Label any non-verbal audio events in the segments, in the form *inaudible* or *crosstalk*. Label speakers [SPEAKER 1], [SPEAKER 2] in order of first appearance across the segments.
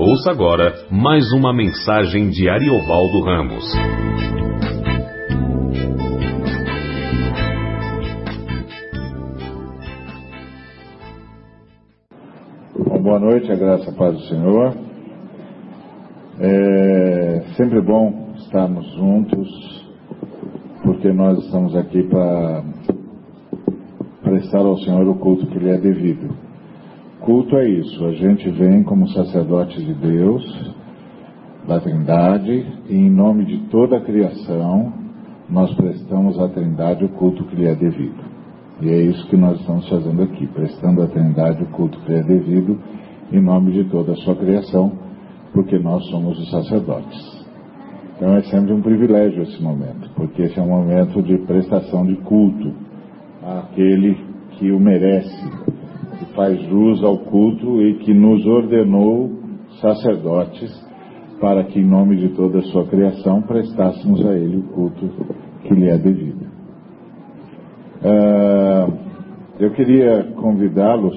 [SPEAKER 1] Ouça agora mais uma mensagem de Ariovaldo Ramos.
[SPEAKER 2] Bom, boa noite, a graça a paz do Senhor. É sempre bom estarmos juntos, porque nós estamos aqui para prestar ao Senhor o culto que lhe é devido. Culto é isso, a gente vem como sacerdotes de Deus, da Trindade, e em nome de toda a criação, nós prestamos à Trindade o culto que lhe é devido. E é isso que nós estamos fazendo aqui, prestando à Trindade o culto que lhe é devido, em nome de toda a sua criação, porque nós somos os sacerdotes. Então é sempre um privilégio esse momento, porque esse é um momento de prestação de culto àquele que o merece, faz jus ao culto e que nos ordenou sacerdotes para que, em nome de toda a sua criação, prestássemos a Ele o culto que lhe é devido. Uh, eu queria convidá-los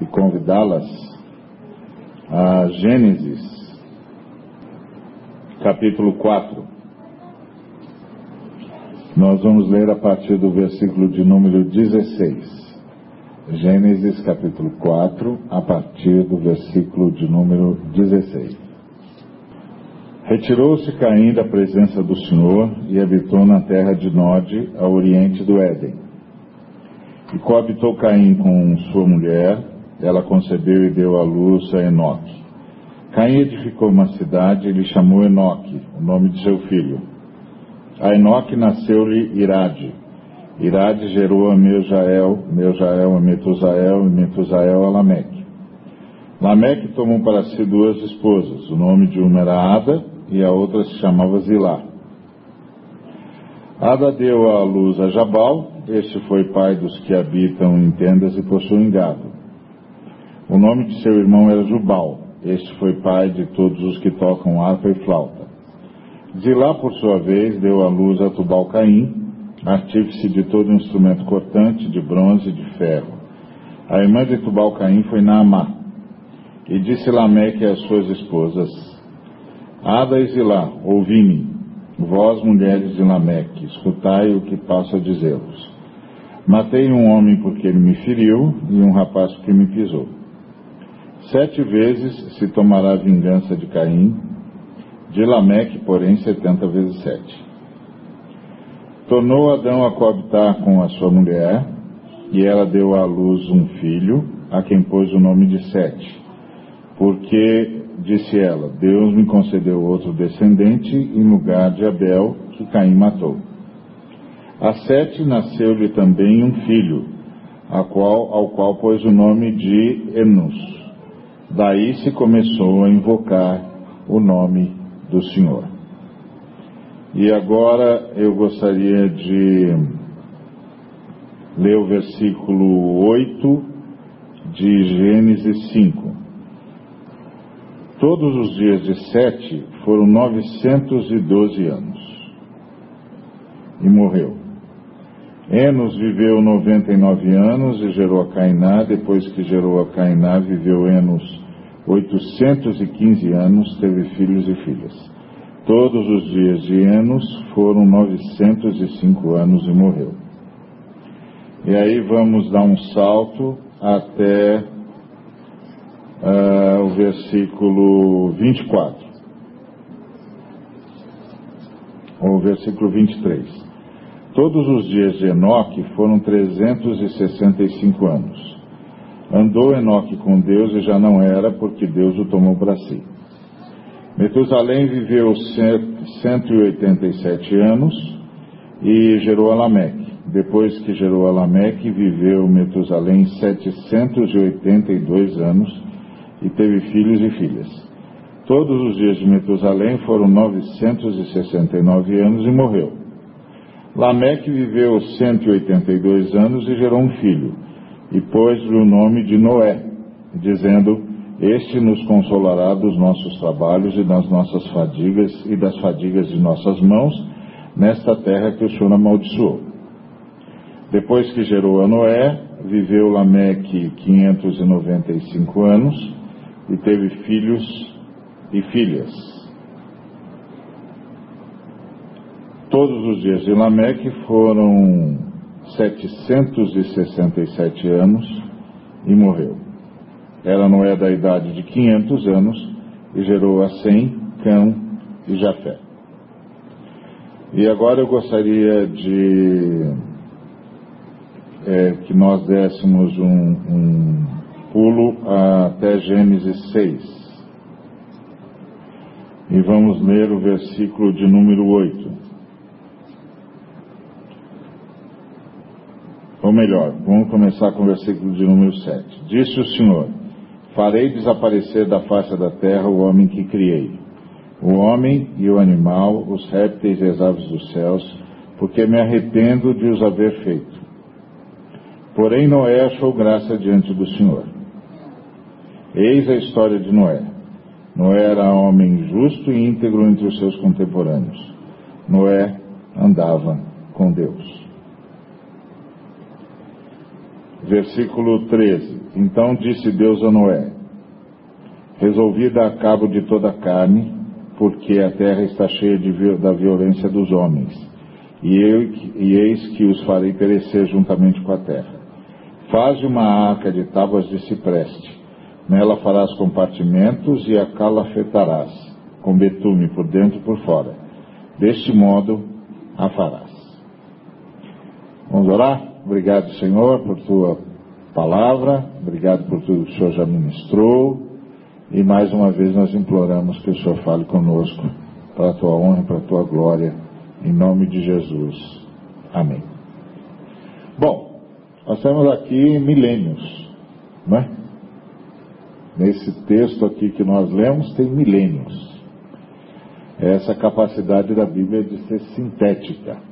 [SPEAKER 2] e convidá-las a Gênesis, capítulo 4. Nós vamos ler a partir do versículo de número 16. Gênesis capítulo 4, a partir do versículo de número 16. Retirou-se Caim da presença do Senhor e habitou na terra de Nod, a oriente do Éden. E coabitou Caim com sua mulher, ela concebeu e deu à luz a Enoque. Caim edificou uma cidade e lhe chamou Enoque, o nome de seu filho. A Enoque nasceu-lhe Irade, Irade gerou a Meujael, Meujael a Metusael e Metusael a Lameque. Lameque tomou para si duas esposas, o nome de uma era Ada e a outra se chamava Zilá. Ada deu à luz a Jabal, este foi pai dos que habitam em tendas e possuem gado. O nome de seu irmão era Jubal, este foi pai de todos os que tocam harpa e flauta. Zilá, por sua vez, deu à luz a Tubal Artífice de todo instrumento cortante, de bronze e de ferro. A irmã de Tubal Caim foi Naamá. E disse Lameque às suas esposas, Ada e Zilá, ouvi-me, vós mulheres de Lameque, escutai o que passo a dizer-vos. Matei um homem porque ele me feriu e um rapaz porque me pisou. Sete vezes se tomará vingança de Caim, de Lameque, porém, setenta vezes sete. Tornou Adão a coabitar com a sua mulher, e ela deu à luz um filho, a quem pôs o nome de Sete. Porque, disse ela, Deus me concedeu outro descendente em lugar de Abel, que Caim matou. A Sete nasceu-lhe também um filho, qual, ao qual pôs o nome de Enos. Daí se começou a invocar o nome do Senhor. E agora eu gostaria de ler o versículo 8 de Gênesis 5. Todos os dias de Sete foram 912 anos. E morreu. Enos viveu 99 anos e gerou a Cainá. Depois que gerou a Cainá, viveu Enos 815 anos, teve filhos e filhas. Todos os dias de Enos foram 905 anos e morreu. E aí vamos dar um salto até uh, o versículo 24. Ou versículo 23. Todos os dias de Enoque foram 365 anos. Andou Enoque com Deus e já não era, porque Deus o tomou para si. Metusalém viveu 187 anos e gerou Alameque. Depois que gerou Alameque, viveu Metusalém 782 anos e teve filhos e filhas. Todos os dias de Metusalém foram 969 anos e morreu. Lameque viveu 182 anos e gerou um filho, e pôs-lhe o nome de Noé, dizendo: este nos consolará dos nossos trabalhos e das nossas fadigas e das fadigas de nossas mãos nesta terra que o Senhor amaldiçoou. Depois que gerou a Noé, viveu Lameque 595 anos e teve filhos e filhas. Todos os dias de Lameque foram 767 anos e morreu. Ela não é da idade de 500 anos e gerou a Sem, Cão e Jafé. E agora eu gostaria de é, que nós dessemos um, um pulo até Gênesis 6. E vamos ler o versículo de número 8. Ou melhor, vamos começar com o versículo de número 7. Disse o Senhor: Farei desaparecer da face da terra o homem que criei, o homem e o animal, os répteis e as aves dos céus, porque me arrependo de os haver feito. Porém, Noé achou graça diante do Senhor. Eis a história de Noé. Noé era homem justo e íntegro entre os seus contemporâneos. Noé andava com Deus. Versículo 13. Então disse Deus a Noé: Resolvi dar cabo de toda a carne, porque a terra está cheia de, da violência dos homens, e, eu, e eis que os farei perecer juntamente com a terra. Faze uma arca de tábuas de cipreste. Nela farás compartimentos e a calafetarás, com betume por dentro e por fora. Deste modo a farás. Vamos orar? Obrigado, Senhor, por tua palavra. Obrigado por tudo que o Senhor já ministrou. E mais uma vez nós imploramos que o Senhor fale conosco, para a tua honra para a tua glória, em nome de Jesus. Amém. Bom, nós temos aqui milênios, não é? Nesse texto aqui que nós lemos tem milênios. Essa capacidade da Bíblia de ser sintética.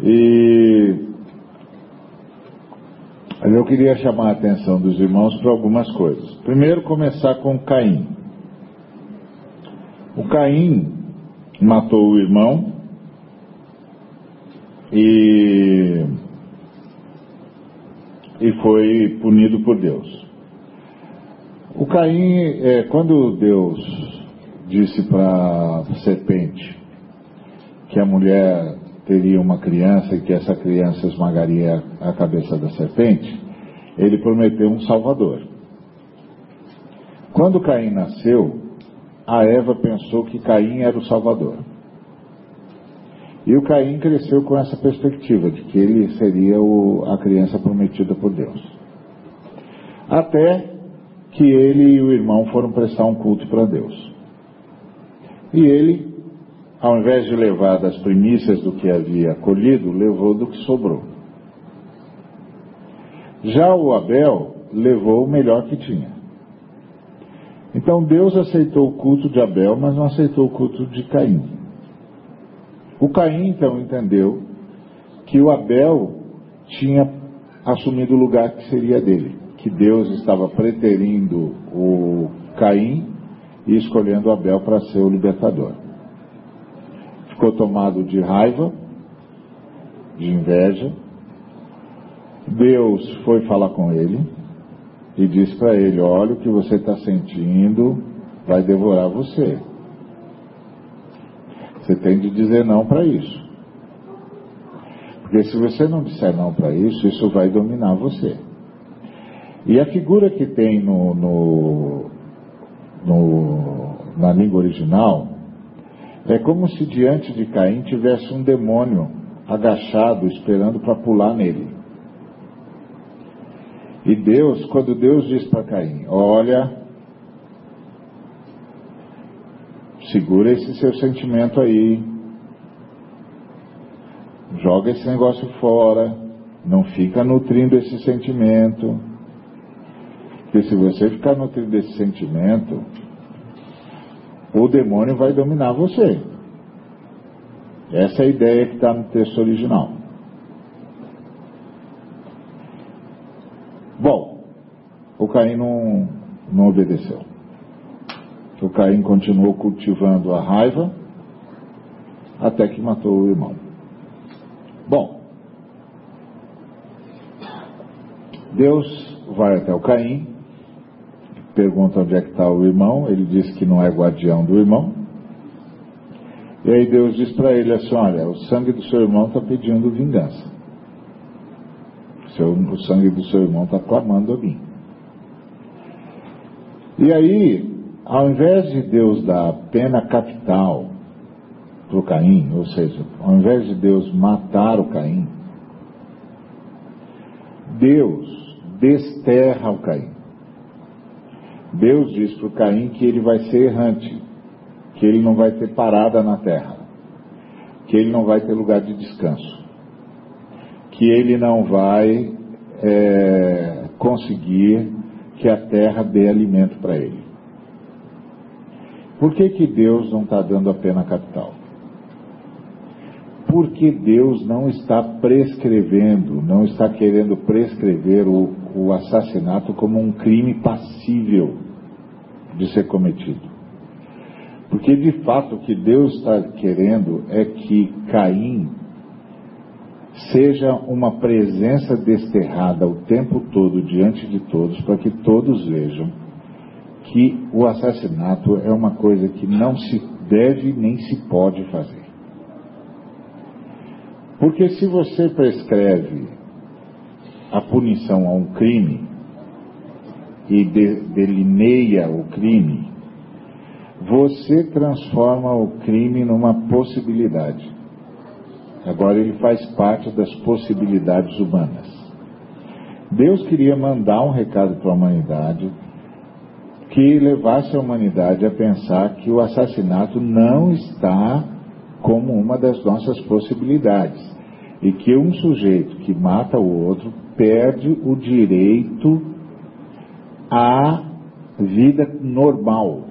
[SPEAKER 2] E eu queria chamar a atenção dos irmãos para algumas coisas. Primeiro, começar com Caim. O Caim matou o irmão e e foi punido por Deus. O Caim, é, quando Deus disse para a serpente que a mulher teria uma criança e que essa criança esmagaria a cabeça da serpente, ele prometeu um salvador. Quando Caim nasceu, a Eva pensou que Caim era o salvador. E o Caim cresceu com essa perspectiva de que ele seria o, a criança prometida por Deus. Até que ele e o irmão foram prestar um culto para Deus. E ele, ao invés de levar das primícias do que havia colhido, levou do que sobrou. Já o Abel levou o melhor que tinha. Então Deus aceitou o culto de Abel, mas não aceitou o culto de Caim. O Caim então entendeu que o Abel tinha assumido o lugar que seria dele, que Deus estava preterindo o Caim e escolhendo Abel para ser o libertador. Ficou tomado de raiva, de inveja. Deus foi falar com ele e disse para ele: Olha, o que você está sentindo vai devorar você. Você tem de dizer não para isso. Porque se você não disser não para isso, isso vai dominar você. E a figura que tem no, no, no, na língua original é como se diante de Caim tivesse um demônio agachado esperando para pular nele. E Deus, quando Deus diz para Caim: Olha, Segura esse seu sentimento aí. Joga esse negócio fora. Não fica nutrindo esse sentimento. Porque se você ficar nutrindo esse sentimento, o demônio vai dominar você. Essa é a ideia que está no texto original. Bom, o Caim não, não obedeceu. O Caim continuou cultivando a raiva até que matou o irmão. Bom, Deus vai até o Caim pergunta onde é que está o irmão, ele diz que não é guardião do irmão. E aí Deus diz para ele assim: Olha, o sangue do seu irmão está pedindo vingança. O sangue do seu irmão está clamando a mim. E aí, ao invés de Deus dar pena capital para o Caim, ou seja, ao invés de Deus matar o Caim, Deus desterra o Caim. Deus diz para Caim que ele vai ser errante, que ele não vai ter parada na terra, que ele não vai ter lugar de descanso, que ele não vai é, conseguir que a terra dê alimento para ele. Por que, que Deus não está dando a pena capital? Porque Deus não está prescrevendo, não está querendo prescrever o, o assassinato como um crime passível de ser cometido. Porque de fato o que Deus está querendo é que Caim seja uma presença desterrada o tempo todo diante de todos, para que todos vejam que o assassinato é uma coisa que não se deve nem se pode fazer. Porque se você prescreve a punição a um crime e de, delineia o crime, você transforma o crime numa possibilidade. Agora ele faz parte das possibilidades humanas. Deus queria mandar um recado para a humanidade que levasse a humanidade a pensar que o assassinato não está como uma das nossas possibilidades e que um sujeito que mata o outro perde o direito à vida normal,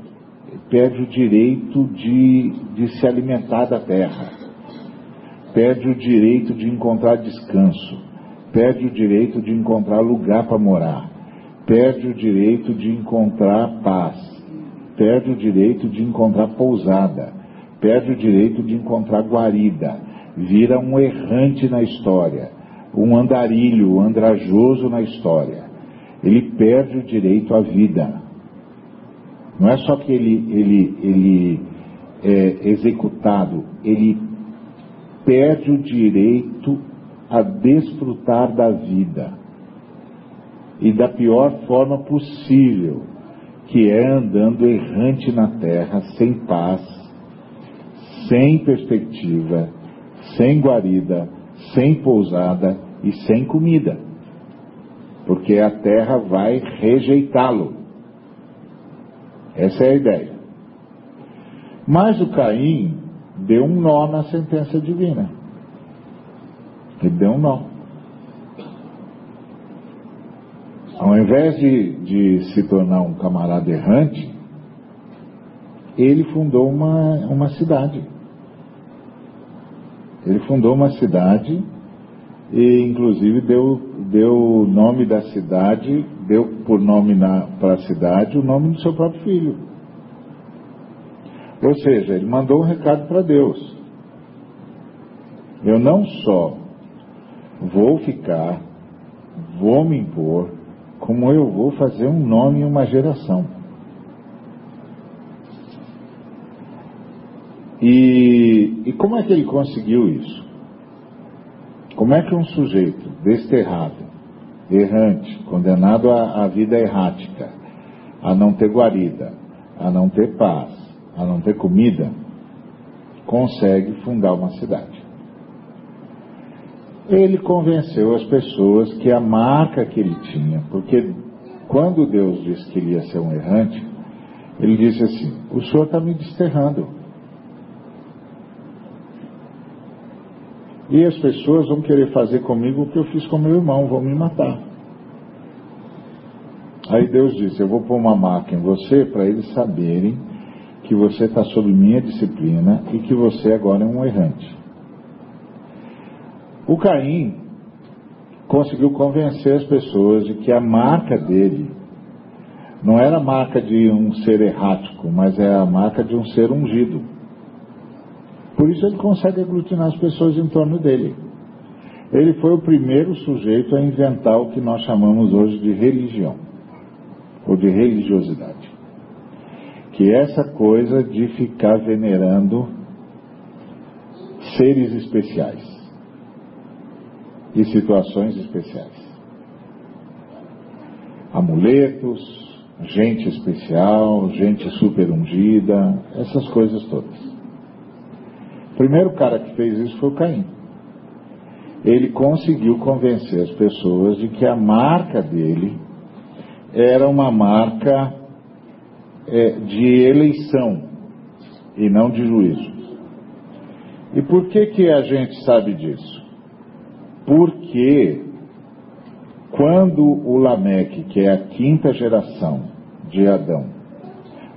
[SPEAKER 2] perde o direito de, de se alimentar da terra, perde o direito de encontrar descanso, perde o direito de encontrar lugar para morar, perde o direito de encontrar paz, perde o direito de encontrar pousada, perde o direito de encontrar guarida, vira um errante na história, um andarilho, um andrajoso na história. Ele perde o direito à vida. Não é só que ele, ele, ele é executado, ele perde o direito a desfrutar da vida. E da pior forma possível, que é andando errante na terra, sem paz, sem perspectiva, sem guarida, sem pousada e sem comida. Porque a terra vai rejeitá-lo. Essa é a ideia. Mas o Caim deu um nó na sentença divina. Ele deu um nó. Ao invés de, de se tornar um camarada errante, ele fundou uma, uma cidade. Ele fundou uma cidade e, inclusive, deu, deu o nome da cidade, deu por nome para a cidade o nome do seu próprio filho. Ou seja, ele mandou um recado para Deus. Eu não só vou ficar, vou me impor, como eu vou fazer um nome e uma geração. E, e como é que ele conseguiu isso? Como é que um sujeito desterrado, errante, condenado à, à vida errática, a não ter guarida, a não ter paz, a não ter comida, consegue fundar uma cidade. Ele convenceu as pessoas que a marca que ele tinha, porque quando Deus disse que ele ia ser um errante, ele disse assim: O senhor está me desterrando. E as pessoas vão querer fazer comigo o que eu fiz com meu irmão, vão me matar. Aí Deus disse: Eu vou pôr uma marca em você para eles saberem que você está sob minha disciplina e que você agora é um errante. O Caim conseguiu convencer as pessoas de que a marca dele não era a marca de um ser errático, mas é a marca de um ser ungido. Por isso ele consegue aglutinar as pessoas em torno dele. Ele foi o primeiro sujeito a inventar o que nós chamamos hoje de religião. ou de religiosidade. Que é essa coisa de ficar venerando seres especiais e situações especiais. Amuletos, gente especial, gente super ungida, essas coisas todas. O primeiro cara que fez isso foi o Caim. Ele conseguiu convencer as pessoas de que a marca dele era uma marca é, de eleição e não de juízo. E por que que a gente sabe disso? Porque quando o Lameque, que é a quinta geração de Adão,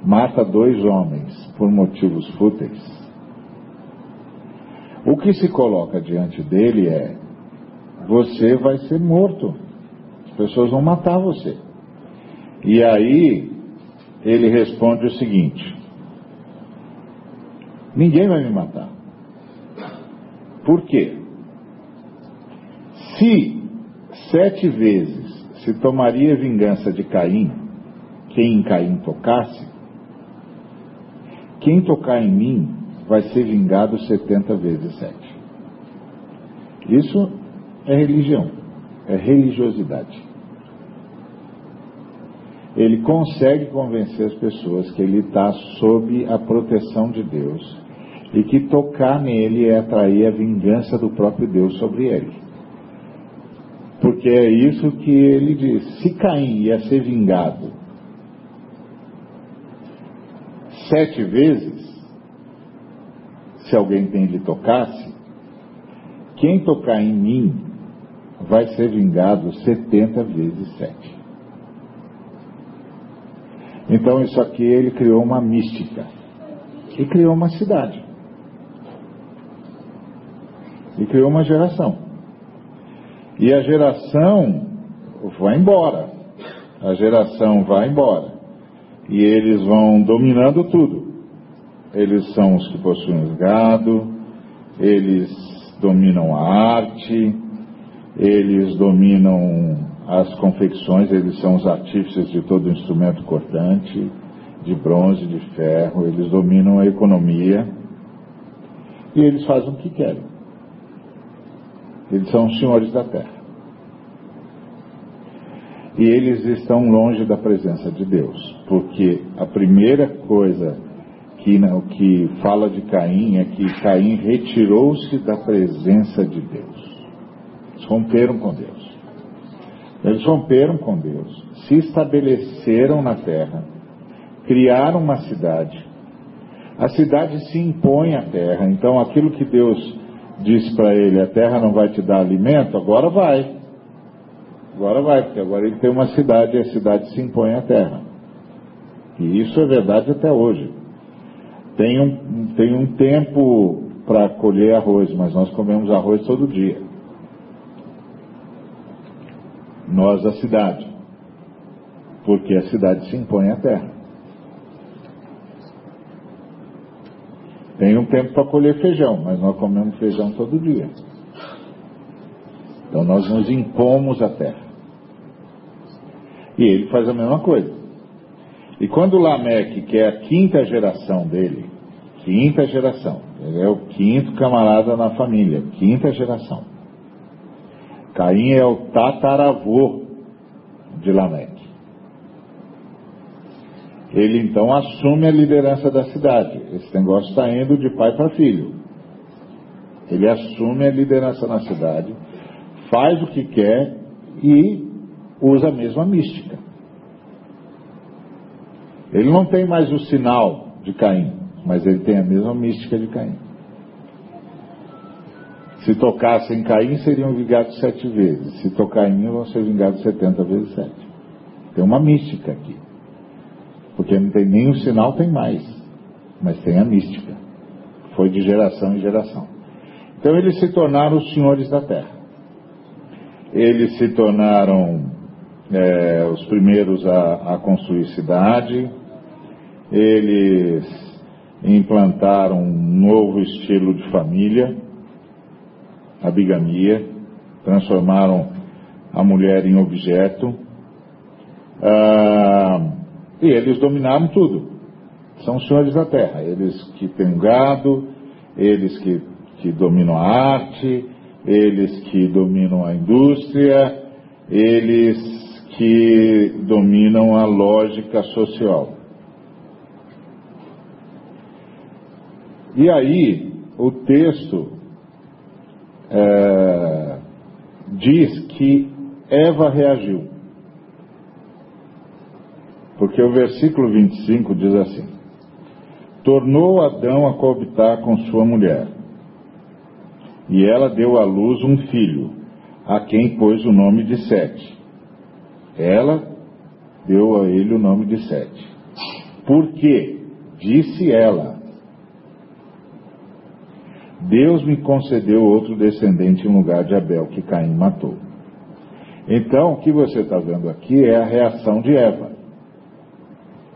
[SPEAKER 2] mata dois homens por motivos fúteis, o que se coloca diante dele é: você vai ser morto, as pessoas vão matar você. E aí ele responde o seguinte: ninguém vai me matar. Por quê? Se sete vezes se tomaria vingança de Caim, quem em Caim tocasse, quem tocar em mim vai ser vingado setenta vezes sete. Isso é religião, é religiosidade. Ele consegue convencer as pessoas que ele está sob a proteção de Deus e que tocar nele é atrair a vingança do próprio Deus sobre ele. Porque é isso que ele diz. Se Caim ia ser vingado sete vezes, se alguém tem lhe tocasse, quem tocar em mim vai ser vingado setenta vezes sete. Então isso aqui ele criou uma mística e criou uma cidade e criou uma geração. E a geração vai embora. A geração vai embora. E eles vão dominando tudo. Eles são os que possuem os gado, eles dominam a arte, eles dominam as confecções, eles são os artífices de todo instrumento cortante, de bronze, de ferro, eles dominam a economia e eles fazem o que querem. Eles são os senhores da terra. E eles estão longe da presença de Deus, porque a primeira coisa que, que fala de Caim é que Caim retirou-se da presença de Deus. Eles romperam com Deus. Eles romperam com Deus, se estabeleceram na terra, criaram uma cidade. A cidade se impõe à terra, então aquilo que Deus disse para ele: A terra não vai te dar alimento, agora vai. Agora vai, porque agora ele tem uma cidade e a cidade se impõe à terra. E isso é verdade até hoje. Tem um, tem um tempo para colher arroz, mas nós comemos arroz todo dia. Nós, a cidade. Porque a cidade se impõe à terra. Tem um tempo para colher feijão, mas nós comemos feijão todo dia. Então nós nos impomos à terra. E ele faz a mesma coisa. E quando Lameque, que é a quinta geração dele, quinta geração, ele é o quinto camarada na família, quinta geração. Caim é o tataravô de Lameque. Ele então assume a liderança da cidade. Esse negócio está indo de pai para filho. Ele assume a liderança na cidade, faz o que quer e usa a mesma mística. Ele não tem mais o sinal de Caim, mas ele tem a mesma mística de Caim. Se tocassem Caim, seriam vingados sete vezes. Se tocar em mim, vão ser vingados setenta vezes sete. Tem uma mística aqui. Porque não tem o sinal, tem mais. Mas tem a mística. Foi de geração em geração. Então eles se tornaram os senhores da terra. Eles se tornaram é, os primeiros a, a construir cidade. Eles implantaram um novo estilo de família, a bigamia, transformaram a mulher em objeto. Ah, E eles dominaram tudo. São os senhores da terra. Eles que têm gado, eles que, que dominam a arte, eles que dominam a indústria, eles que dominam a lógica social. E aí, o texto é, diz que Eva reagiu. Porque o versículo 25 diz assim: Tornou Adão a coabitar com sua mulher, e ela deu à luz um filho, a quem pôs o nome de Sete. Ela deu a ele o nome de Sete. Por quê? Disse ela: Deus me concedeu outro descendente em lugar de Abel, que Caim matou. Então, o que você está vendo aqui é a reação de Eva.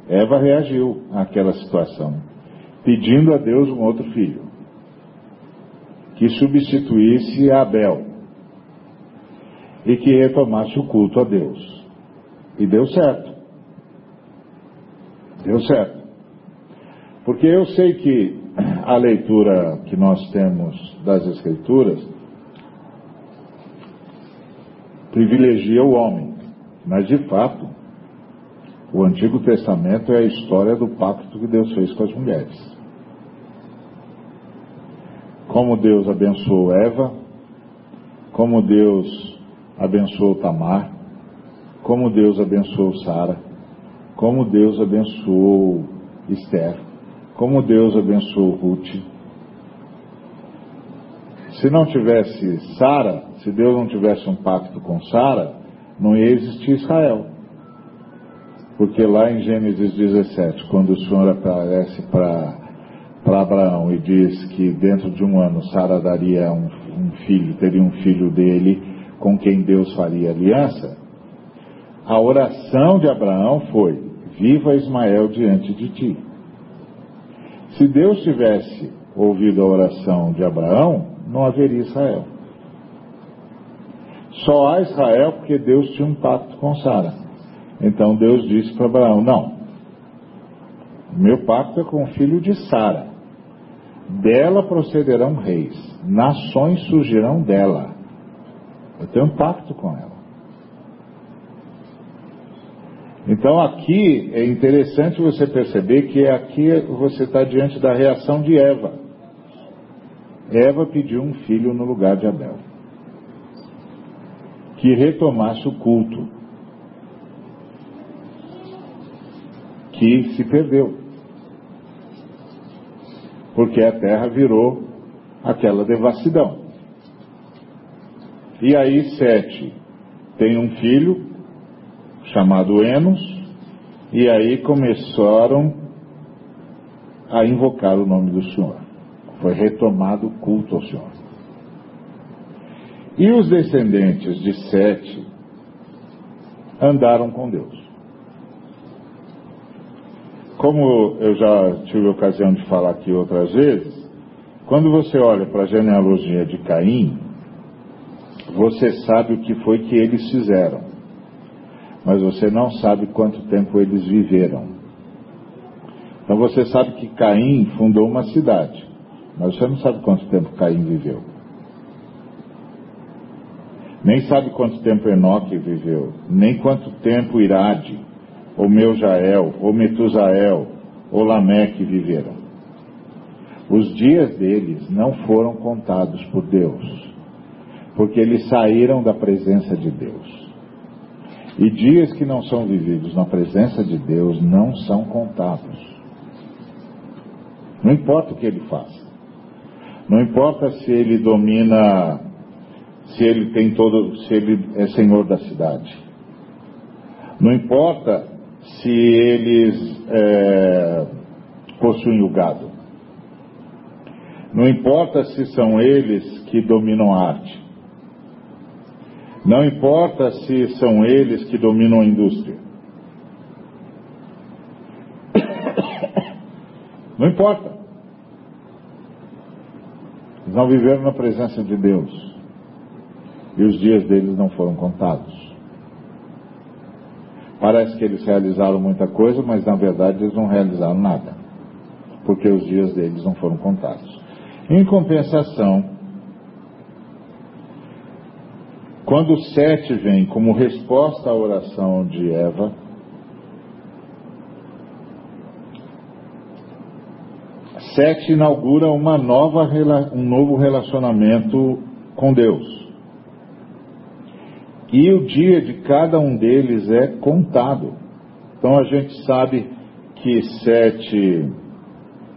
[SPEAKER 2] Eva reagiu àquela situação, pedindo a Deus um outro filho, que substituísse Abel e que retomasse o culto a Deus. E deu certo. Deu certo. Porque eu sei que a leitura que nós temos das Escrituras privilegia o homem, mas de fato, o Antigo Testamento é a história do pacto que Deus fez com as mulheres. Como Deus abençoou Eva, como Deus abençoou Tamar, como Deus abençoou Sara, como Deus abençoou Esther, como Deus abençoou Ruth. Se não tivesse Sara, se Deus não tivesse um pacto com Sara, não ia existir Israel. Porque lá em Gênesis 17, quando o Senhor aparece para Abraão e diz que dentro de um ano Sara daria um, um filho, teria um filho dele com quem Deus faria aliança, a oração de Abraão foi: Viva Ismael diante de ti. Se Deus tivesse ouvido a oração de Abraão, não haveria Israel. Só há Israel porque Deus tinha um pacto com Sara. Então Deus disse para Abraão: Não, meu pacto é com o filho de Sara. Dela procederão reis, nações surgirão dela. Eu tenho um pacto com ela. Então aqui é interessante você perceber que aqui você está diante da reação de Eva. Eva pediu um filho no lugar de Abel. Que retomasse o culto. Que se perdeu. Porque a terra virou aquela devassidão. E aí Sete tem um filho chamado Enos, e aí começaram a invocar o nome do Senhor. Foi retomado o culto ao Senhor. E os descendentes de Sete andaram com Deus. Como eu já tive ocasião de falar aqui outras vezes, quando você olha para a genealogia de Caim, você sabe o que foi que eles fizeram mas você não sabe quanto tempo eles viveram. Então você sabe que Caim fundou uma cidade, mas você não sabe quanto tempo Caim viveu. Nem sabe quanto tempo Enoque viveu, nem quanto tempo Irade, ou Meujael, ou Metusael, ou Lameque viveram. Os dias deles não foram contados por Deus, porque eles saíram da presença de Deus. E dias que não são vividos na presença de Deus não são contados. Não importa o que ele faça. Não importa se ele domina, se ele tem todo, se ele é senhor da cidade. Não importa se eles é, possuem o gado. Não importa se são eles que dominam a arte. Não importa se são eles que dominam a indústria. Não importa. Eles não viveram na presença de Deus. E os dias deles não foram contados. Parece que eles realizaram muita coisa, mas na verdade eles não realizaram nada, porque os dias deles não foram contados. Em compensação, quando Sete vem como resposta à oração de Eva, Sete inaugura uma nova, um novo relacionamento com Deus. E o dia de cada um deles é contado. Então a gente sabe que Sete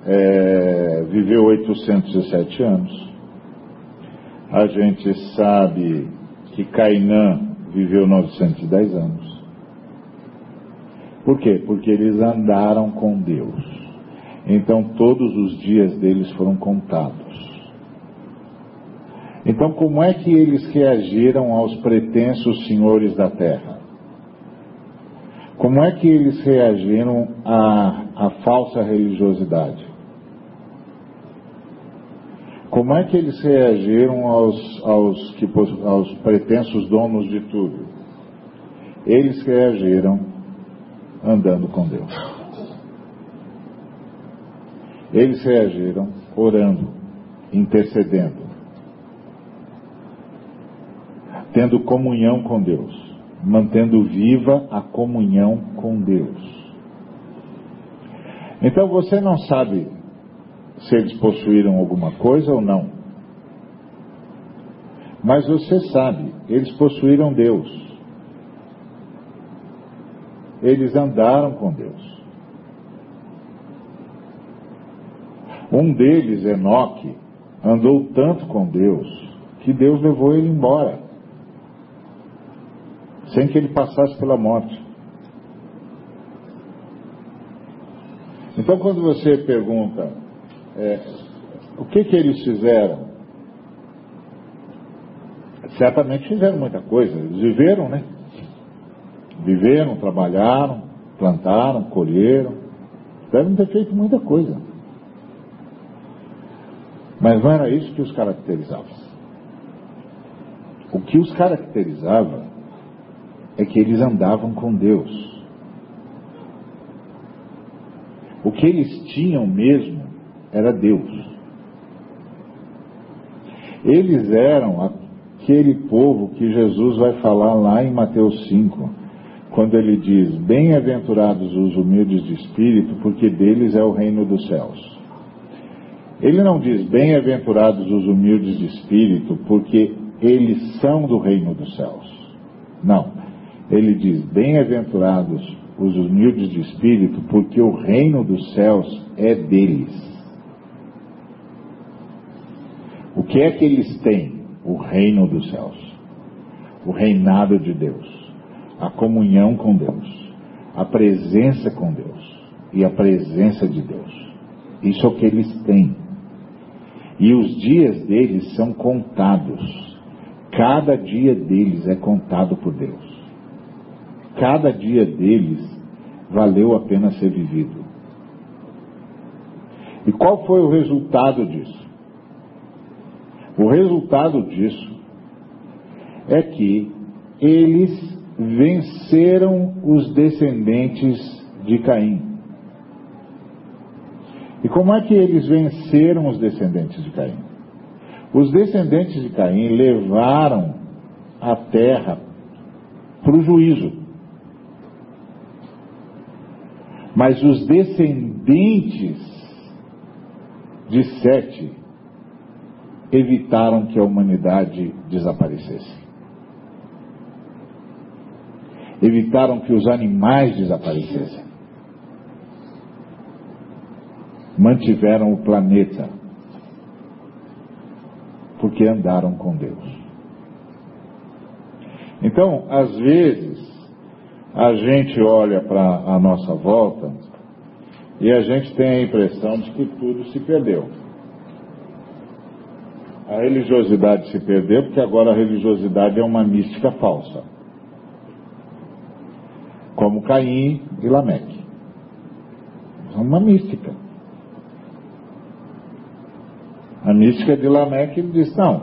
[SPEAKER 2] é, viveu 807 anos. A gente sabe que Cainã viveu 910 anos. Por quê? Porque eles andaram com Deus. Então todos os dias deles foram contados. Então, como é que eles reagiram aos pretensos senhores da terra? Como é que eles reagiram à, à falsa religiosidade? Como é que eles reagiram aos, aos, que, aos pretensos donos de tudo? Eles reagiram andando com Deus. Eles reagiram orando, intercedendo tendo comunhão com Deus, mantendo viva a comunhão com Deus. Então você não sabe se eles possuíram alguma coisa ou não. Mas você sabe, eles possuíram Deus. Eles andaram com Deus. Um deles, Enoque, andou tanto com Deus que Deus levou ele embora sem que ele passasse pela morte. Então, quando você pergunta é, o que, que eles fizeram, certamente fizeram muita coisa. Eles viveram, né? Viveram, trabalharam, plantaram, colheram. Devem ter feito muita coisa. Mas não era isso que os caracterizava. O que os caracterizava é que eles andavam com Deus. O que eles tinham mesmo era Deus. Eles eram aquele povo que Jesus vai falar lá em Mateus 5, quando ele diz: Bem-aventurados os humildes de espírito, porque deles é o reino dos céus. Ele não diz bem-aventurados os humildes de espírito, porque eles são do reino dos céus. Não ele diz: Bem-aventurados os humildes de espírito, porque o reino dos céus é deles. O que é que eles têm? O reino dos céus, o reinado de Deus, a comunhão com Deus, a presença com Deus e a presença de Deus. Isso é o que eles têm. E os dias deles são contados. Cada dia deles é contado por Deus cada dia deles valeu a pena ser vivido. E qual foi o resultado disso? O resultado disso é que eles venceram os descendentes de Caim. E como é que eles venceram os descendentes de Caim? Os descendentes de Caim levaram a terra para o juízo. Mas os descendentes de Sete evitaram que a humanidade desaparecesse. Evitaram que os animais desaparecessem. Mantiveram o planeta. Porque andaram com Deus. Então, às vezes, a gente olha para a nossa volta e a gente tem a impressão de que tudo se perdeu. A religiosidade se perdeu porque agora a religiosidade é uma mística falsa. Como Caim e Lameque. É uma mística. A mística de Lameque diz, não,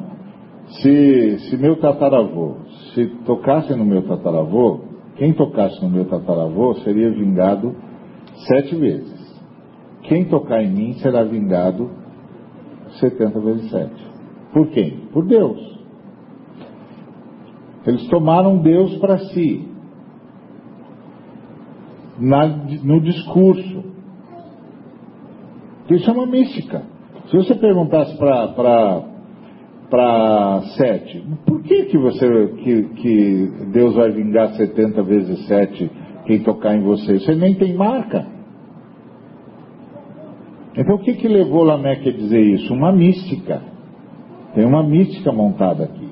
[SPEAKER 2] se, se meu tataravô, se tocasse no meu tataravô, quem tocasse no meu tataravô seria vingado sete vezes. Quem tocar em mim será vingado 70 vezes 7. Por quem? Por Deus. Eles tomaram Deus para si. Na, no discurso. Isso é uma mística. Se você perguntasse para Sete, por que, que, você, que, que Deus vai vingar 70 vezes 7 quem tocar em você? Você nem tem marca. Então o que, que levou Lameque a dizer isso? Uma mística. Tem uma mística montada aqui.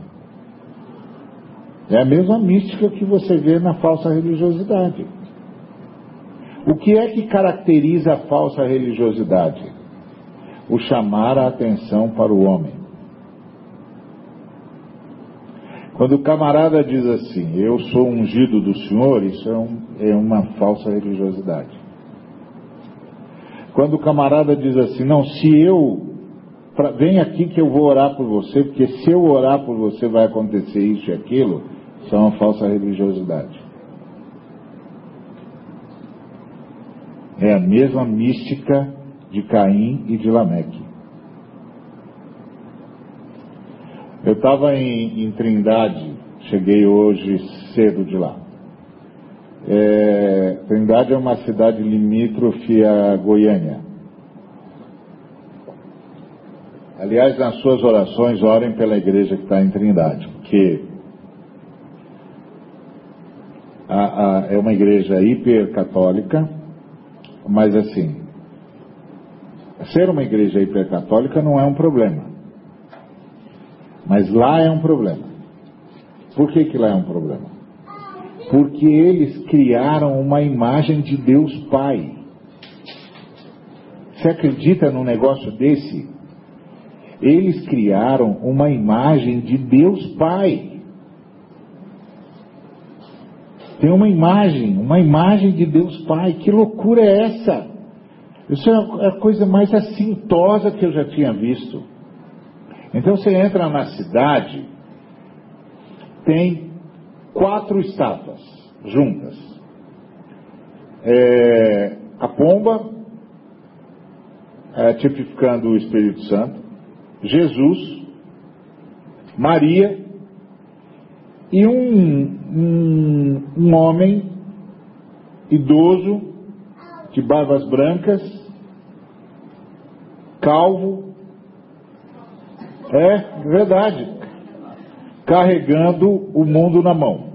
[SPEAKER 2] É a mesma mística que você vê na falsa religiosidade. O que é que caracteriza a falsa religiosidade? O chamar a atenção para o homem. Quando o camarada diz assim, eu sou ungido do Senhor, isso é, um, é uma falsa religiosidade. Quando o camarada diz assim, não, se eu, pra, vem aqui que eu vou orar por você, porque se eu orar por você vai acontecer isso e aquilo, isso é uma falsa religiosidade. É a mesma mística de Caim e de Lameque. Eu estava em, em, Trindade, cheguei hoje cedo de lá. É, Trindade é uma cidade limítrofe a Goiânia. Aliás, nas suas orações, orem pela igreja que está em Trindade, porque a, a, é uma igreja hipercatólica, mas assim, ser uma igreja hipercatólica não é um problema. Mas lá é um problema. Por que, que lá é um problema? Porque eles criaram uma imagem de Deus Pai. Você acredita num negócio desse? Eles criaram uma imagem de Deus Pai. Tem uma imagem, uma imagem de Deus Pai. Que loucura é essa? Isso é a coisa mais assintosa que eu já tinha visto. Então você entra na cidade, tem quatro estátuas juntas. É, a pomba, é, tipificando o Espírito Santo, Jesus, Maria e um, um, um homem idoso, de barbas brancas, calvo, é verdade, carregando o mundo na mão.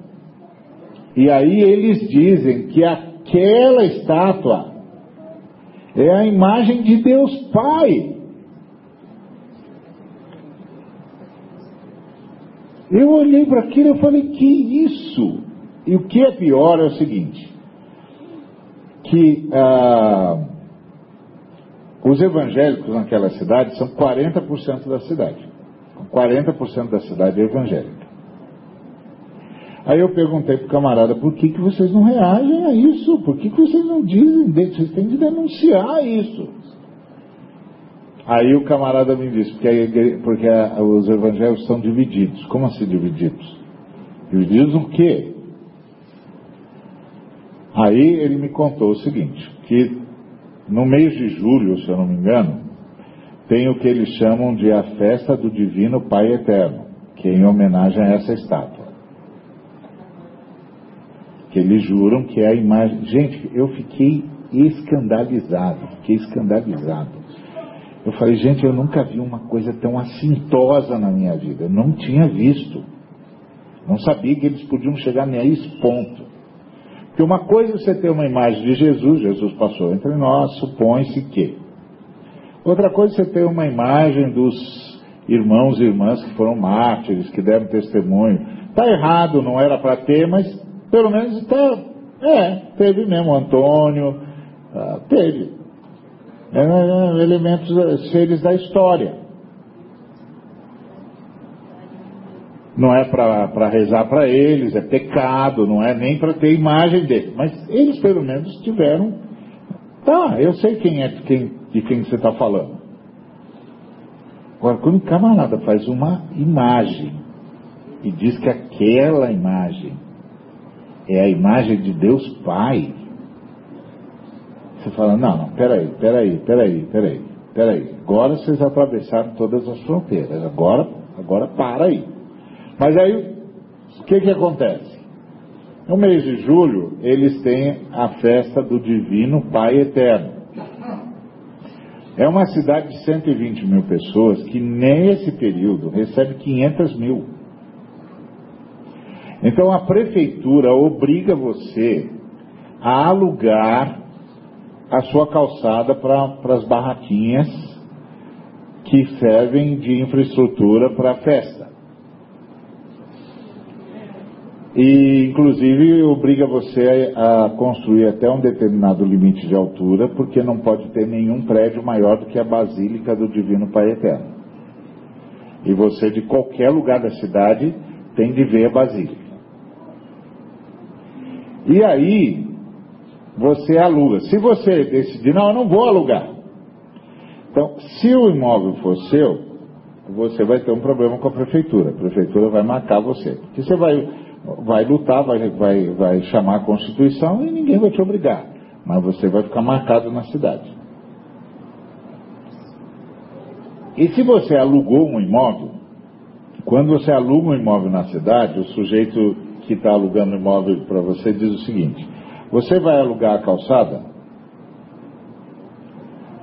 [SPEAKER 2] E aí eles dizem que aquela estátua é a imagem de Deus Pai. Eu olhei para aquilo e falei, que isso? E o que é pior é o seguinte, que ah, os evangélicos naquela cidade são 40% da cidade. 40% da cidade é evangélica. Aí eu perguntei para o camarada, por que, que vocês não reagem a isso? Por que, que vocês não dizem? Vocês têm de denunciar isso. Aí o camarada me disse, porque, igreja, porque a, os evangélicos são divididos. Como assim divididos? Divididos no quê? Aí ele me contou o seguinte, que no mês de julho, se eu não me engano, tem o que eles chamam de a festa do Divino Pai Eterno, que é em homenagem a essa estátua. Que eles juram que é a imagem. Gente, eu fiquei escandalizado, fiquei escandalizado. Eu falei, gente, eu nunca vi uma coisa tão assintosa na minha vida. Eu não tinha visto. Não sabia que eles podiam chegar nem a esse ponto. Porque uma coisa é você ter uma imagem de Jesus, Jesus passou entre nós, supõe-se que. Outra coisa é você ter uma imagem dos irmãos e irmãs que foram mártires, que deram testemunho. Está errado, não era para ter, mas pelo menos está. É, teve mesmo, Antônio, ah, teve. É, é, elementos, seres da história. Não é para rezar para eles, é pecado, não é nem para ter imagem deles. Mas eles pelo menos tiveram. Tá, eu sei quem é quem, de quem você está falando. Agora, quando o camarada faz uma imagem e diz que aquela imagem é a imagem de Deus Pai. Você fala, não, não, peraí, peraí, peraí, peraí, peraí. Agora vocês atravessaram todas as fronteiras. Agora, agora para aí. Mas aí, o que que acontece? No mês de julho, eles têm a festa do Divino Pai Eterno. É uma cidade de 120 mil pessoas que nesse período recebe 500 mil. Então a prefeitura obriga você a alugar a sua calçada para as barraquinhas que servem de infraestrutura para a festa. E, inclusive, obriga você a, construir até um determinado limite de altura, porque não pode ter nenhum prédio maior do que a Basílica do Divino Pai Eterno. E você, de qualquer lugar da cidade, tem de ver a Basílica. E aí, você aluga. Se você decidir, não, eu não vou alugar. Então, se o imóvel for seu, você vai ter um problema com a prefeitura. A prefeitura vai marcar você. Porque você vai vai lutar, vai, vai, vai chamar a Constituição e ninguém vai te obrigar. Mas você vai ficar marcado na cidade. E se você alugou um imóvel, quando você aluga um imóvel na cidade, o sujeito que está alugando o imóvel para você diz o seguinte: você vai alugar a calçada?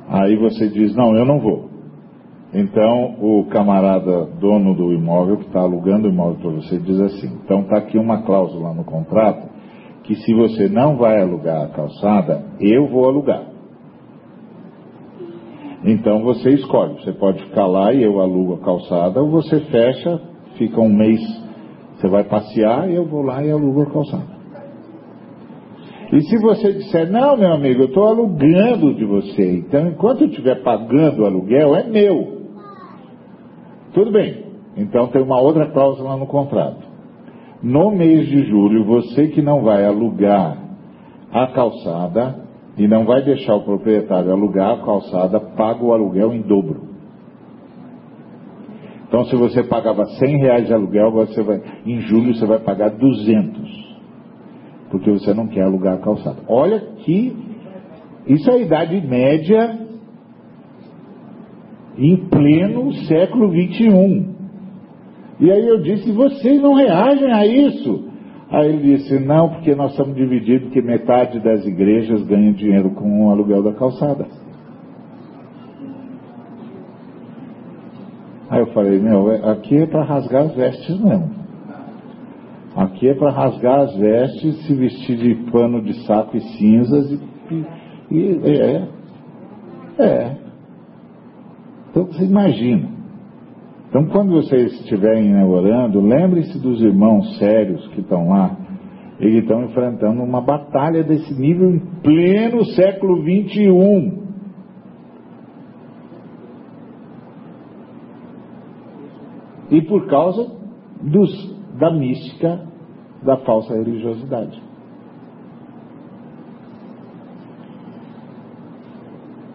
[SPEAKER 2] Aí você diz: não, eu não vou. Então, o camarada dono do imóvel, que está alugando o imóvel para você, diz assim: então está aqui uma cláusula no contrato que se você não vai alugar a calçada, eu vou alugar. Então você escolhe, você pode ficar lá e eu alugo a calçada, ou você fecha, fica um mês, você vai passear e eu vou lá e alugo a calçada. E se você disser, não, meu amigo, eu estou alugando de você, então enquanto eu estiver pagando o aluguel, é meu. Tudo bem. Então tem uma outra cláusula no contrato. No mês de julho, você que não vai alugar a calçada e não vai deixar o proprietário alugar a calçada, paga o aluguel em dobro. Então, se você pagava 100 reais de aluguel, você vai, em julho você vai pagar 200. Porque você não quer alugar a calçada. Olha que isso é a idade média em pleno século XXI. E aí eu disse, vocês não reagem a isso? Aí ele disse, não, porque nós estamos divididos, que metade das igrejas ganha dinheiro com o aluguel da calçada. Aí eu falei, meu, é, aqui é para rasgar as vestes mesmo. Aqui é para rasgar as vestes, se vestir de pano de saco e cinzas e, e, e é, é. Então você imagina. Então quando vocês estiverem orando, lembre-se dos irmãos sérios que estão lá. Eles estão enfrentando uma batalha desse nível em pleno século 21. E por causa dos, da mística da falsa religiosidade.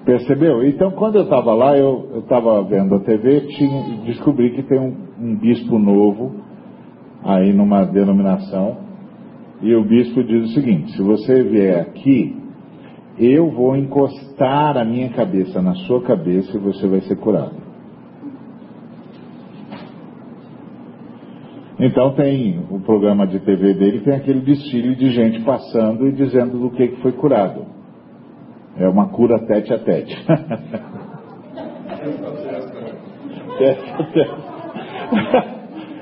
[SPEAKER 2] Percebeu? Então, quando eu estava lá, eu estava vendo a TV, tinha, descobri que tem um, um, bispo novo aí numa denominação, e o bispo diz o seguinte: se você vier aqui, eu vou encostar a minha cabeça na sua cabeça e você vai ser curado. Então tem o programa de TV dele, tem aquele desfile de gente passando e dizendo do que, que foi curado. É uma cura tete a tete. *laughs* *laughs*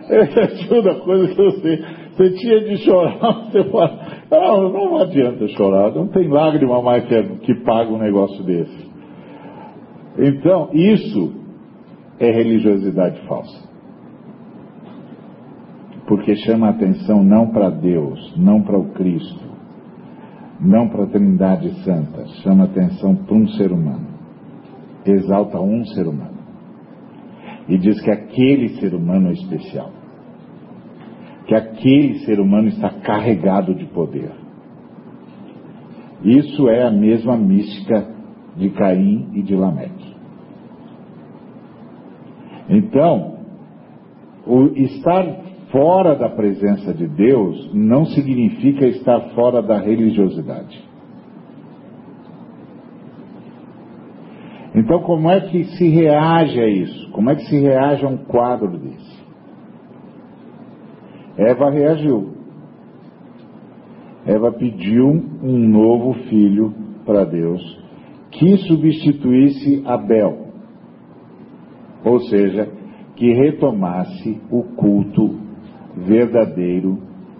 [SPEAKER 2] Essa é a segunda coisa que eu sei. Você tinha de chorar, *laughs* você fala, não, não adianta chorar, não tem lágrima mais que, que paga um negócio desse. Então, isso é religiosidade falsa. Porque chama a atenção não para Deus, não para o Cristo, não para a Trindade Santa, chama atenção para um ser humano. Exalta um ser humano. E diz que aquele ser humano é especial. Que aquele ser humano está carregado de poder. Isso é a mesma mística de Caim e de Lameque. Então, o estar fora da presença de Deus não significa estar fora da religiosidade. Então, como é que se reage a isso? Como é que se reage a um quadro desse? Eva reagiu. Eva pediu um novo filho para Deus que substituísse Abel. Ou seja, que retomasse o culto verdadeiro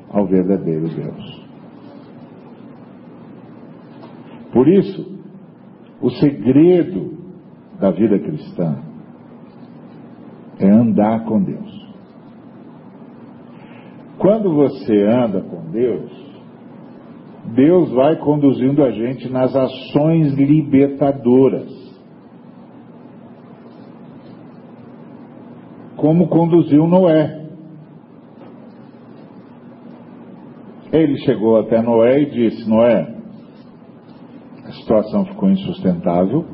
[SPEAKER 2] ao verdadeiro Deus. Por isso, o segredo da vida cristã é andar com Deus. Quando você anda com Deus, Deus vai conduzindo a gente nas ações libertadoras. Como conduziu Noé. Ele chegou até Noé e disse: Noé, a situação ficou insustentável.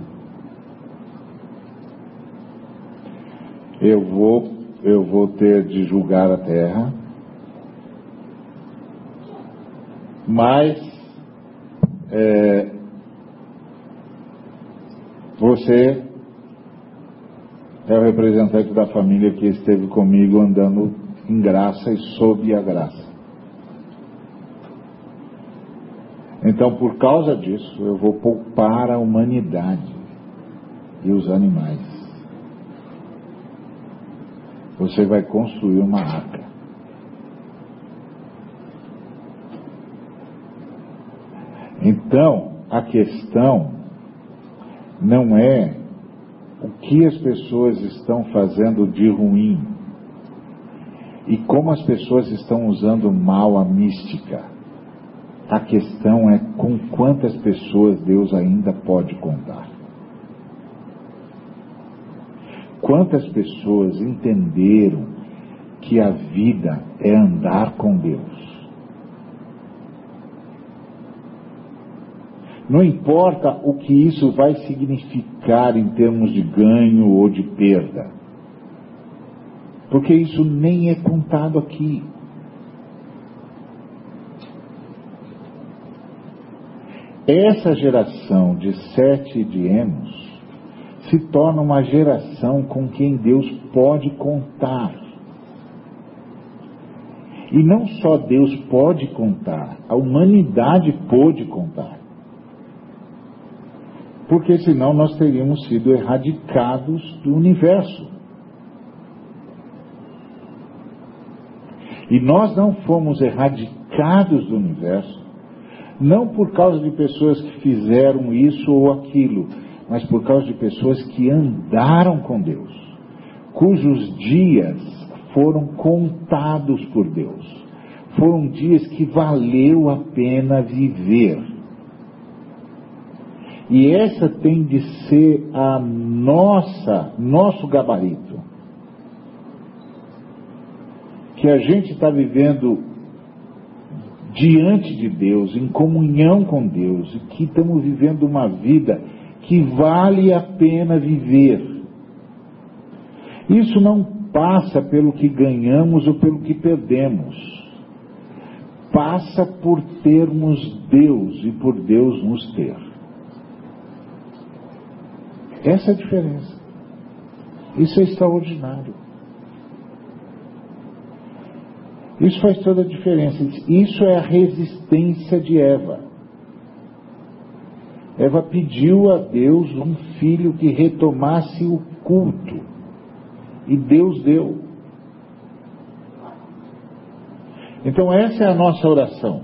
[SPEAKER 2] Eu vou, eu vou ter de julgar a terra. Mas é, você é o representante da família que esteve comigo andando em graça e sob a graça. Então, por causa disso, eu vou poupar a humanidade e os animais. Você vai construir uma arca. Então, a questão não é o que as pessoas estão fazendo de ruim e como as pessoas estão usando mal a mística. A questão é com quantas pessoas Deus ainda pode contar. Quantas pessoas entenderam que a vida é andar com Deus? Não importa o que isso vai significar em termos de ganho ou de perda, porque isso nem é contado aqui. Essa geração de Sete e de Enos se torna uma geração com quem Deus pode contar. E não só Deus pode contar, a humanidade pôde contar. Porque senão nós teríamos sido erradicados do universo. E nós não fomos erradicados do universo não por causa de pessoas que fizeram isso ou aquilo, mas por causa de pessoas que andaram com Deus, cujos dias foram contados por Deus. Foram dias que valeu a pena viver. E essa tem de ser a nossa, nosso gabarito. Que a gente está vivendo diante de Deus, em comunhão com Deus, e que estamos vivendo uma vida que vale a pena viver. Isso não passa pelo que ganhamos ou pelo que perdemos. Passa por termos Deus e por Deus nos ter. Essa é a diferença. Isso é extraordinário. Isso faz toda a diferença. Isso é a resistência de Eva. Eva pediu a Deus um filho que retomasse o culto. E Deus deu. Então, essa é a nossa oração.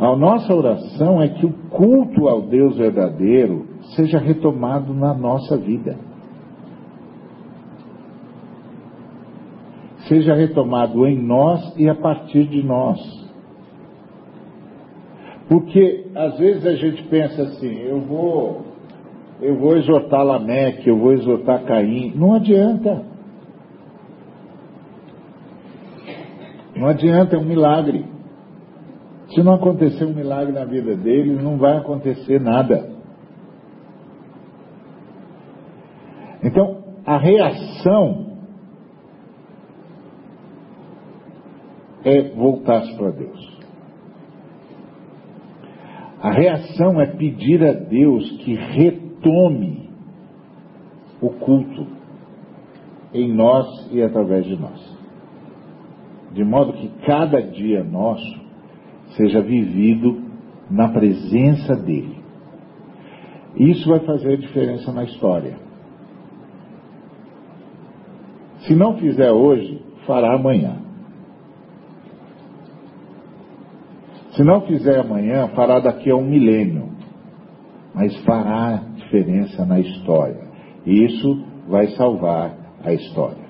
[SPEAKER 2] A nossa oração é que o culto ao Deus verdadeiro seja retomado na nossa vida. Seja retomado em nós e a partir de nós. Porque às vezes a gente pensa assim, eu vou, eu vou exortar Lameque, eu vou exortar Caim. Não adianta. Não adianta, é um milagre. Se não acontecer um milagre na vida dele, não vai acontecer nada. Então, a reação é voltar-se para Deus. A reação é pedir a Deus que retome o culto em nós e através de nós. De modo que cada dia nosso seja vivido na presença dEle. Isso vai fazer diferença na história. Se não fizer hoje, fará amanhã. Se não fizer amanhã, fará daqui a um milênio. Mas fará diferença na história. E isso vai salvar a história.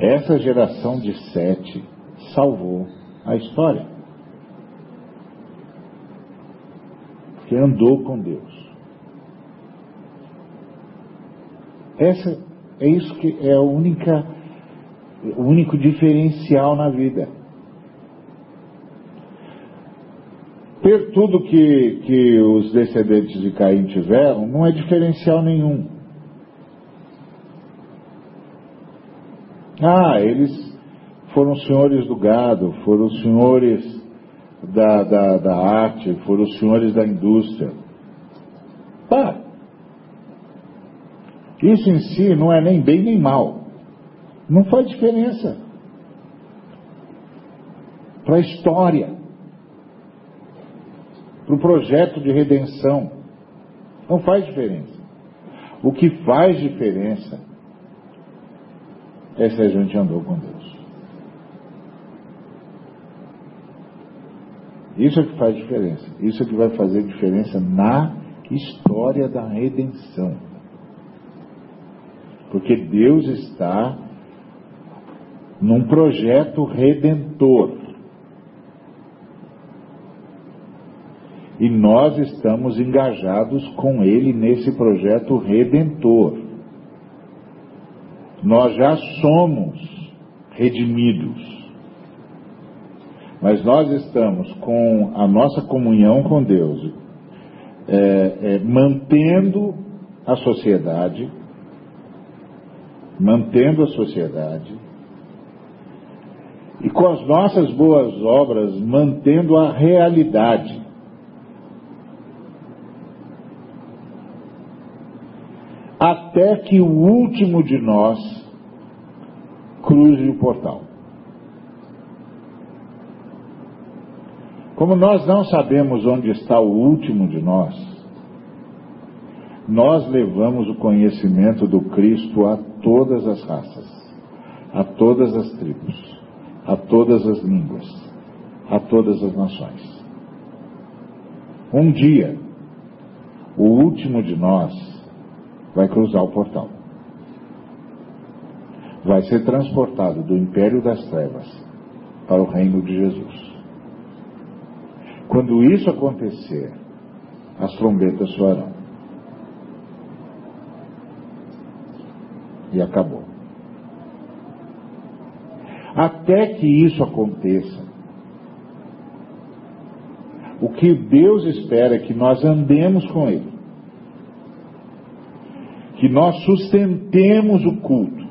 [SPEAKER 2] Essa geração de sete salvou a história. Que andou com Deus. Essa, é isso que é a única, o único diferencial na vida. Ter tudo que, que os descendentes de Caim tiveram não é diferencial nenhum. Ah, eles foram senhores do gado, foram senhores da, da, da arte, foram senhores da indústria. Tá. Isso em si não é nem bem nem mal. Não faz diferença. Para a história para o projeto de redenção. Não faz diferença. O que faz diferença é se a gente andou com Deus. Isso é que faz diferença. Isso é que vai fazer diferença na história da redenção. Porque Deus está num projeto redentor. E nós estamos engajados com Ele nesse projeto redentor. Nós já somos redimidos. Mas nós estamos com a nossa comunhão com Deus, é, é, mantendo a sociedade, mantendo a sociedade, e com as nossas boas obras, mantendo a realidade. Até que o último de nós cruze o portal. Como nós não sabemos onde está o último de nós, nós levamos o conhecimento do Cristo a todas as raças, a todas as tribos, a todas as línguas, a todas as nações. Um dia, o último de nós vai cruzar o portal. Vai ser transportado do império das trevas para o reino de Jesus. Quando isso acontecer, as trombetas soarão. E acabou. Até que isso aconteça, o que Deus espera é que nós andemos com Ele que nós sustentemos o culto,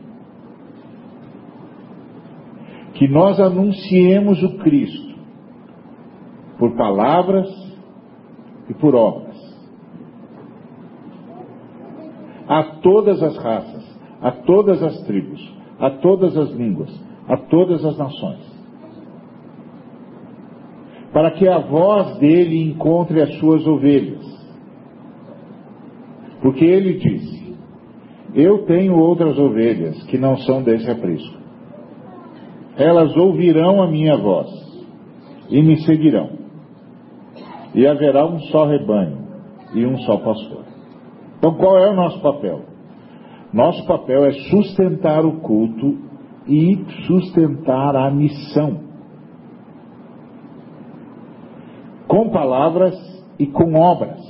[SPEAKER 2] que nós anunciemos o Cristo por palavras e por obras a todas as raças, a todas as tribos, a todas as línguas, a todas as nações. Para que a voz dele encontre as suas ovelhas. Porque ele disse: eu tenho outras ovelhas que não são desse aprisco. Elas ouvirão a minha voz e me seguirão. E haverá um só rebanho e um só pastor. Então qual é o nosso papel? Nosso papel é sustentar o culto e sustentar a missão. Com palavras e com obras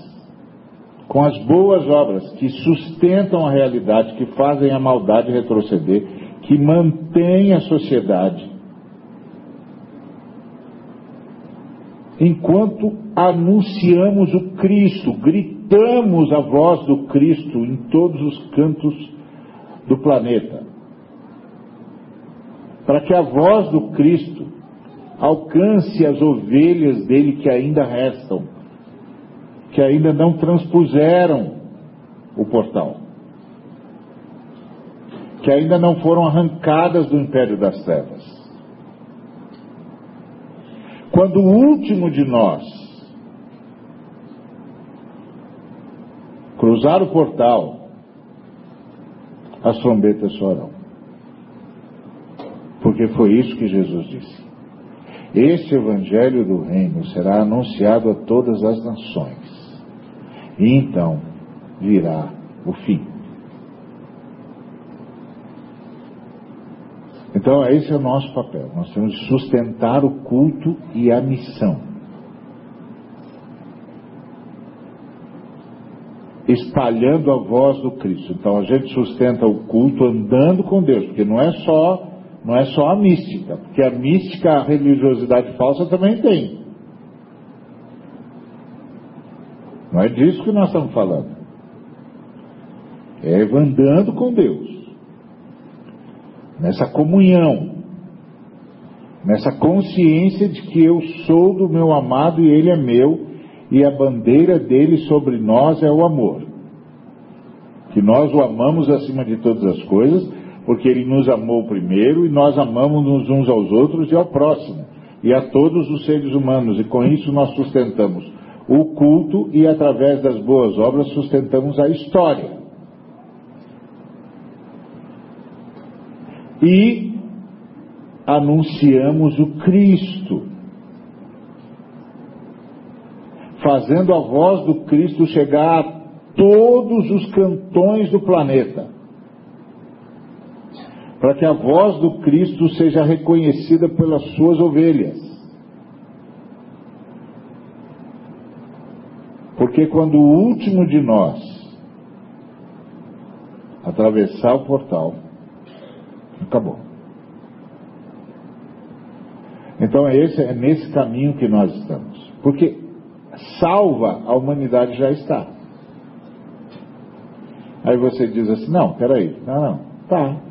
[SPEAKER 2] com as boas obras que sustentam a realidade, que fazem a maldade retroceder, que mantêm a sociedade. Enquanto anunciamos o Cristo, gritamos a voz do Cristo em todos os cantos do planeta, para que a voz do Cristo alcance as ovelhas dele que ainda restam, que ainda não transpuseram o portal, que ainda não foram arrancadas do império das trevas. Quando o último de nós cruzar o portal, as trombetas soarão. Porque foi isso que Jesus disse. Este evangelho do reino será anunciado a todas as nações. E então virá o fim. Então, esse é o nosso papel. Nós temos de sustentar o culto e a missão. Espalhando a voz do Cristo. Então, a gente sustenta o culto andando com Deus, porque não é só não é só a mística, porque a mística, a religiosidade falsa também tem. Não é disso que nós estamos falando. É andando com Deus. Nessa comunhão. Nessa consciência de que eu sou do meu amado e ele é meu, e a bandeira dele sobre nós é o amor. Que nós o amamos acima de todas as coisas porque ele nos amou primeiro e nós amamos uns aos outros e ao próximo, e a todos os seres humanos, e com isso nós sustentamos o culto e através das boas obras sustentamos a história. E anunciamos o Cristo, fazendo a voz do Cristo chegar a todos os cantões do planeta para que a voz do Cristo seja reconhecida pelas suas ovelhas. Porque quando o último de nós atravessar o portal, acabou. Então é, esse, é nesse caminho que nós estamos. Porque salva a humanidade já está. Aí você diz assim, não, peraí, não, não, tá.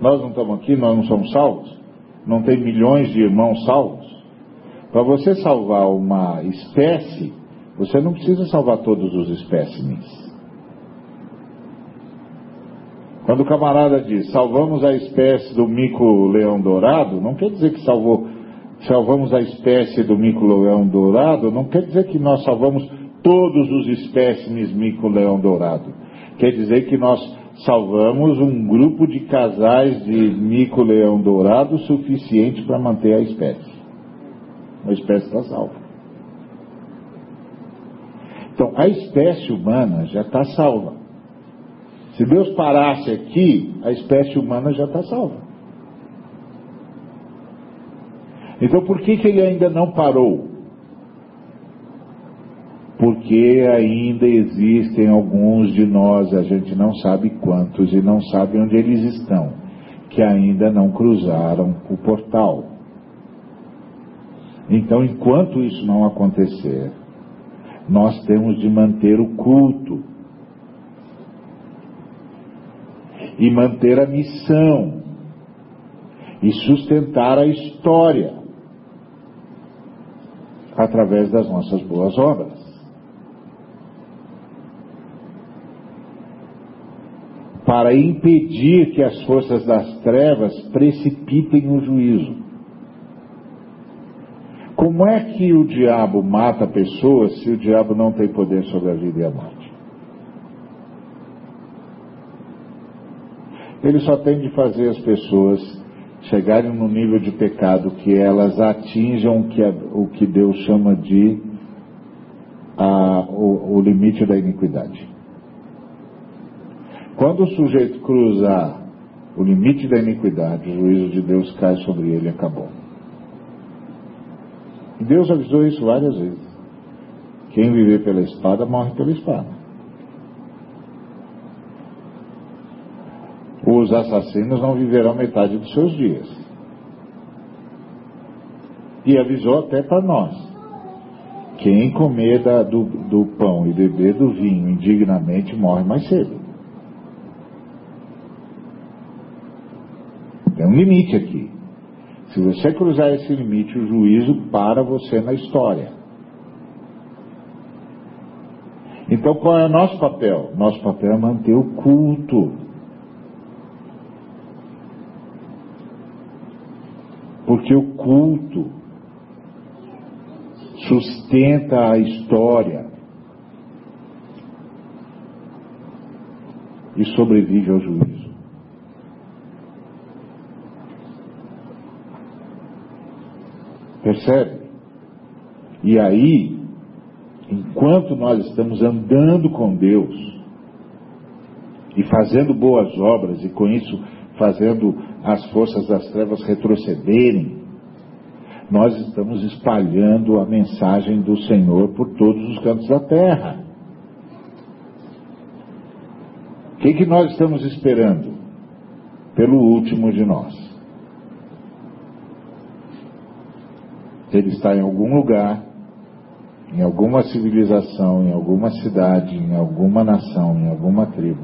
[SPEAKER 2] Nós não estamos aqui, nós não somos salvos? Não tem milhões de irmãos salvos? Para você salvar uma espécie, você não precisa salvar todos os espécimes. Quando o camarada diz salvamos a espécie do mico-leão dourado, não quer dizer que salvou, salvamos a espécie do mico-leão dourado, não quer dizer que nós salvamos todos os espécimes mico-leão dourado. Quer dizer que nós salvamos um grupo de casais de mico-leão dourado suficiente para manter a espécie. A espécie está salva. Então, a espécie humana já está salva. Se Deus parasse aqui, a espécie humana já está salva. Então, por que, que ele ainda não parou? porque ainda existem alguns de nós, a gente não sabe quantos e não sabe onde eles estão, que ainda não cruzaram o portal. Então, enquanto isso não acontecer, nós temos de manter o culto e manter a missão e sustentar a história através das nossas boas obras. para impedir que as forças das trevas precipitem o juízo. Como é que o diabo mata pessoas se o diabo não tem poder sobre a vida e a morte? Ele só tem de fazer as pessoas chegarem no nível de pecado que elas atinjam o que, o que Deus chama de a, o, o limite da iniquidade. Quando o sujeito cruzar o limite da iniquidade, o juízo de Deus cai sobre ele e acabou. Deus avisou isso várias vezes. Quem viver pela espada morre pela espada. Os assassinos não viverão metade dos seus dias. E avisou até para nós. Quem comer da, do, do pão e beber do vinho indignamente morre mais cedo. Tem um limite aqui. Se você cruzar esse limite, o juízo para você na história. Então qual é o nosso papel? Nosso papel é manter o culto. Porque o culto sustenta a história e sobrevive ao juízo. Percebe? E aí, enquanto nós estamos andando com Deus e fazendo boas obras e com isso fazendo as forças das trevas retrocederem, nós estamos espalhando a mensagem do Senhor por todos os cantos da terra. O que, que nós estamos esperando? Pelo último de nós. Ele está em algum lugar, em alguma civilização, em alguma cidade, em alguma nação, em alguma tribo.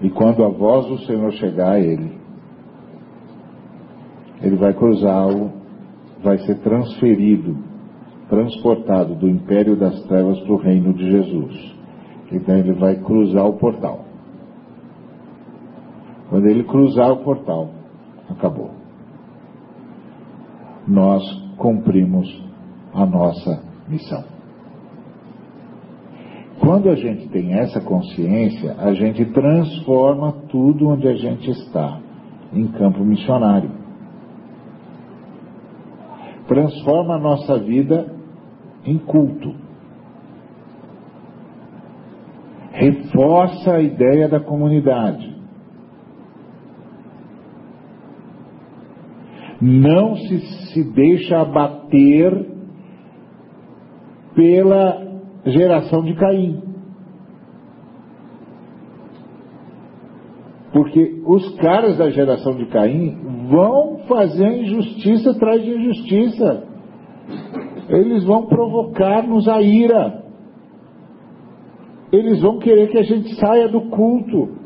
[SPEAKER 2] E quando a voz do Senhor chegar a ele, ele vai cruzá-lo, vai ser transferido, transportado do império das trevas para o reino de Jesus. Então ele vai cruzar o portal. Quando ele cruzar o portal, acabou. Nós cumprimos a nossa missão. Quando a gente tem essa consciência, a gente transforma tudo onde a gente está em campo missionário transforma a nossa vida em culto. Reforça a ideia da comunidade. Não se, se deixa abater pela geração de Caim. Porque os caras da geração de Caim vão fazer injustiça atrás de injustiça. Eles vão provocar-nos a ira. Eles vão querer que a gente saia do culto.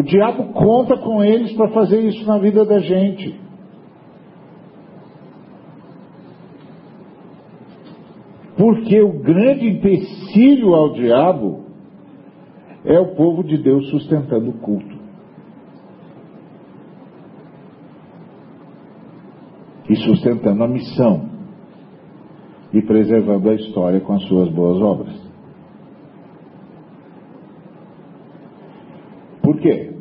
[SPEAKER 2] O diabo conta com eles para fazer isso na vida da gente. Porque o grande empecilho ao diabo é o povo de Deus sustentando o culto. E sustentando a missão. E preservando a história com as suas boas obras. Quê?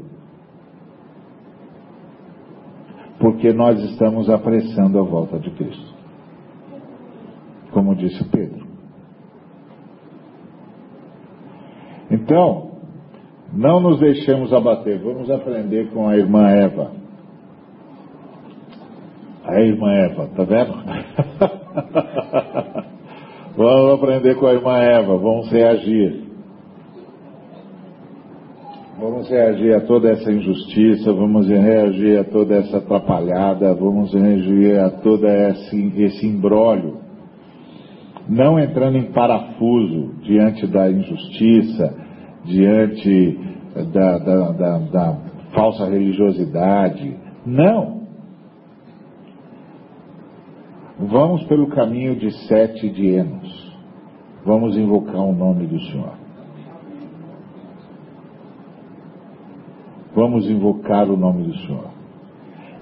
[SPEAKER 2] Porque nós estamos apressando a volta de Cristo. Como disse Pedro. Então, não nos deixemos abater. Vamos aprender com a irmã Eva. A irmã Eva, tá vendo? *laughs* vamos aprender com a irmã Eva, vamos reagir. Vamos reagir a toda essa injustiça, vamos reagir a toda essa atrapalhada, vamos reagir a todo esse, esse imbróglio. Não entrando em parafuso diante da injustiça, diante da, da, da, da falsa religiosidade. Não. Vamos pelo caminho de sete de Enos. Vamos invocar o nome do Senhor. Vamos invocar o nome do Senhor.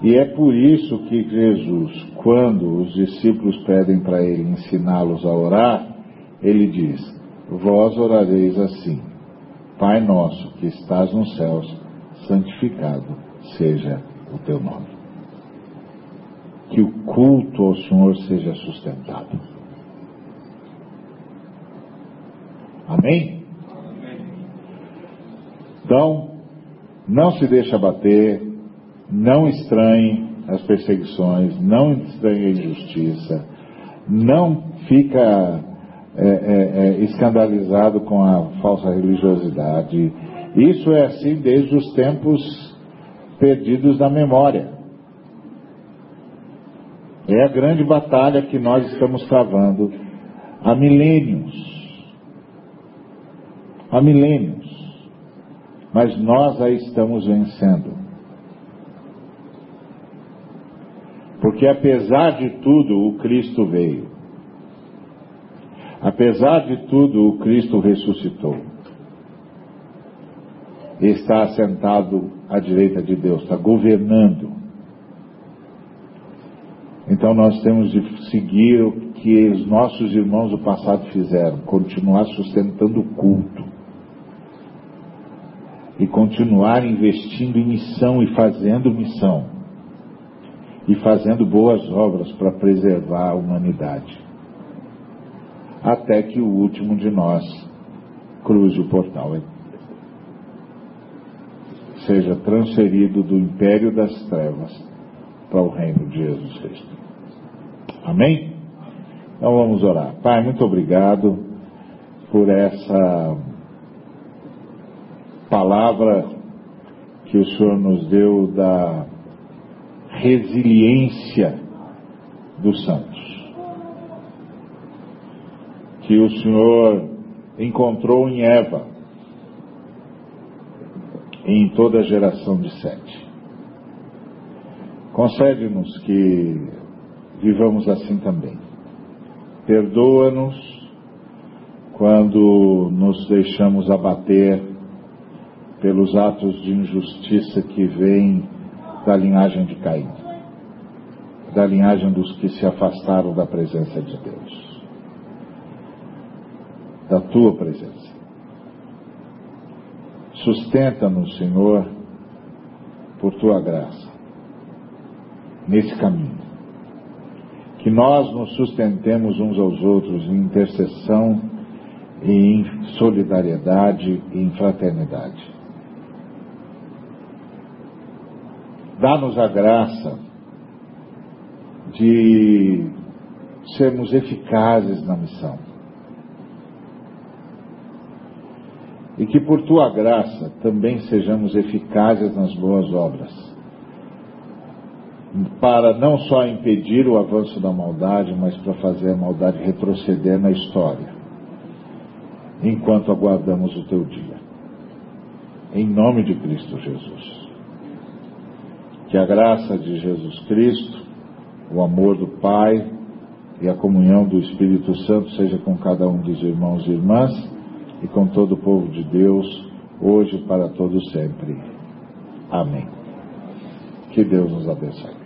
[SPEAKER 2] E é por isso que Jesus, quando os discípulos pedem para ele ensiná-los a orar, ele diz: Vós orareis assim Pai nosso que estás nos céus, santificado seja o teu nome. Que o culto ao Senhor seja sustentado. Amém? Então, não se deixe abater, não estranhe as perseguições, não estranhe a injustiça, não fica é, é, é, escandalizado com a falsa religiosidade. Isso é assim desde os tempos perdidos da memória. É a grande batalha que nós estamos travando há milênios. Há milênios. Mas nós a estamos vencendo. Porque apesar de tudo, o Cristo veio. Apesar de tudo, o Cristo ressuscitou. Está assentado à direita de Deus, está governando. Então nós temos de seguir o que os nossos irmãos do passado fizeram, continuar sustentando o culto. E continuar investindo em missão e fazendo missão. E fazendo boas obras para preservar a humanidade. Até que o último de nós cruze o portal. Seja transferido do império das trevas para o reino de Jesus Cristo. Amém? Então vamos orar. Pai, muito obrigado por essa palavra que o Senhor nos deu da resiliência dos santos. Que o Senhor encontrou em Eva e em toda a geração de Sete. Concede-nos que vivamos assim também Perdoa-nos quando nos deixamos abater pelos atos de injustiça que vêm da linhagem de Caim, da linhagem dos que se afastaram da presença de Deus, da tua presença. Sustenta-nos, Senhor, por tua graça, nesse caminho que nós nos sustentemos uns aos outros em intercessão e em solidariedade e em fraternidade. Dá-nos a graça de sermos eficazes na missão. E que por tua graça também sejamos eficazes nas boas obras para não só impedir o avanço da maldade, mas para fazer a maldade retroceder na história, enquanto aguardamos o teu dia. Em nome de Cristo Jesus. Que a graça de Jesus Cristo, o amor do Pai e a comunhão do Espírito Santo seja com cada um dos irmãos e irmãs e com todo o povo de Deus, hoje para todo sempre. Amém. Que Deus nos abençoe.